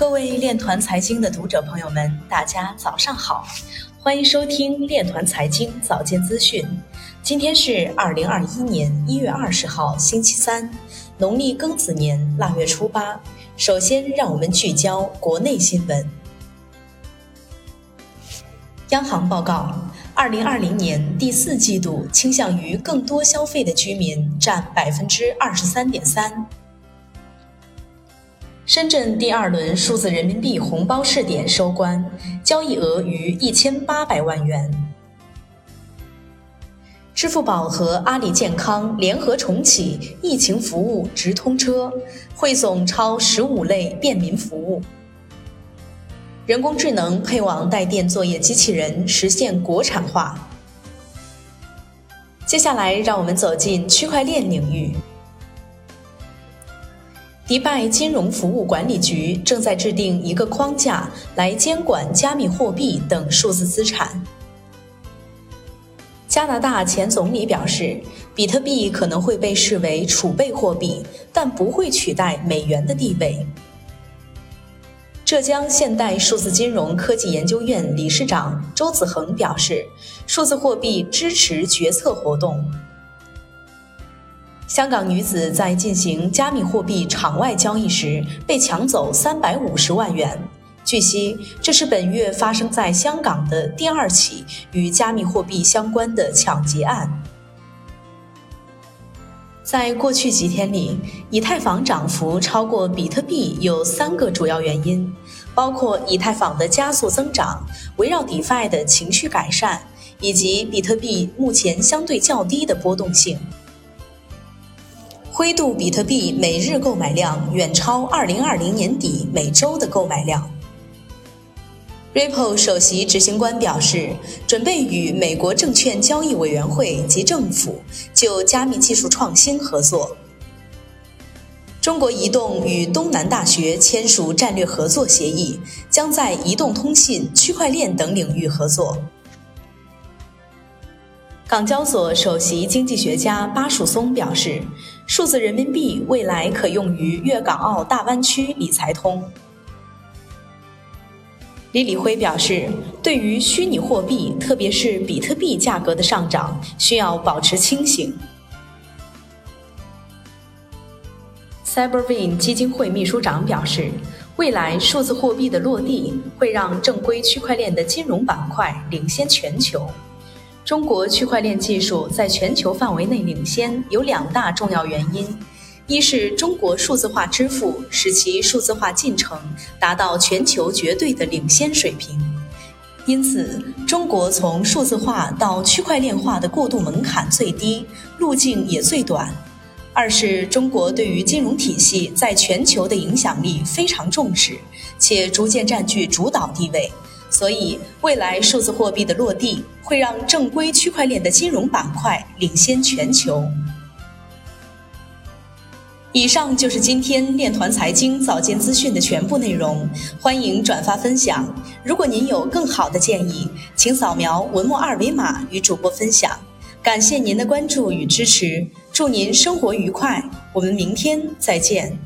各位链团财经的读者朋友们，大家早上好，欢迎收听链团财经早间资讯。今天是二零二一年一月二十号，星期三，农历庚子年腊月初八。首先，让我们聚焦国内新闻。央行报告，二零二零年第四季度倾向于更多消费的居民占百分之二十三点三。深圳第二轮数字人民币红包试点收官，交易额逾一千八百万元。支付宝和阿里健康联合重启疫情服务直通车，汇总超十五类便民服务。人工智能配网带电作业机器人实现国产化。接下来，让我们走进区块链领域。迪拜金融服务管理局正在制定一个框架来监管加密货币等数字资产。加拿大前总理表示，比特币可能会被视为储备货币，但不会取代美元的地位。浙江现代数字金融科技研究院理事长周子恒表示，数字货币支持决策活动。香港女子在进行加密货币场外交易时被抢走三百五十万元。据悉，这是本月发生在香港的第二起与加密货币相关的抢劫案。在过去几天里，以太坊涨幅超过比特币有三个主要原因，包括以太坊的加速增长、围绕 DeFi 的情绪改善，以及比特币目前相对较低的波动性。灰度比特币每日购买量远超2020年底每周的购买量。Ripple 首席执行官表示，准备与美国证券交易委员会及政府就加密技术创新合作。中国移动与东南大学签署战略合作协议，将在移动通信、区块链等领域合作。港交所首席经济学家巴曙松表示，数字人民币未来可用于粤港澳大湾区理财通。李李辉表示，对于虚拟货币，特别是比特币价格的上涨，需要保持清醒。Cyberwin 基金会秘书长表示，未来数字货币的落地会让正规区块链的金融板块领先全球。中国区块链技术在全球范围内领先有两大重要原因：一是中国数字化支付使其数字化进程达到全球绝对的领先水平，因此中国从数字化到区块链化的过渡门槛最低，路径也最短；二是中国对于金融体系在全球的影响力非常重视，且逐渐占据主导地位。所以，未来数字货币的落地会让正规区块链的金融板块领先全球。以上就是今天链团财经早间资讯的全部内容，欢迎转发分享。如果您有更好的建议，请扫描文末二维码与主播分享。感谢您的关注与支持，祝您生活愉快，我们明天再见。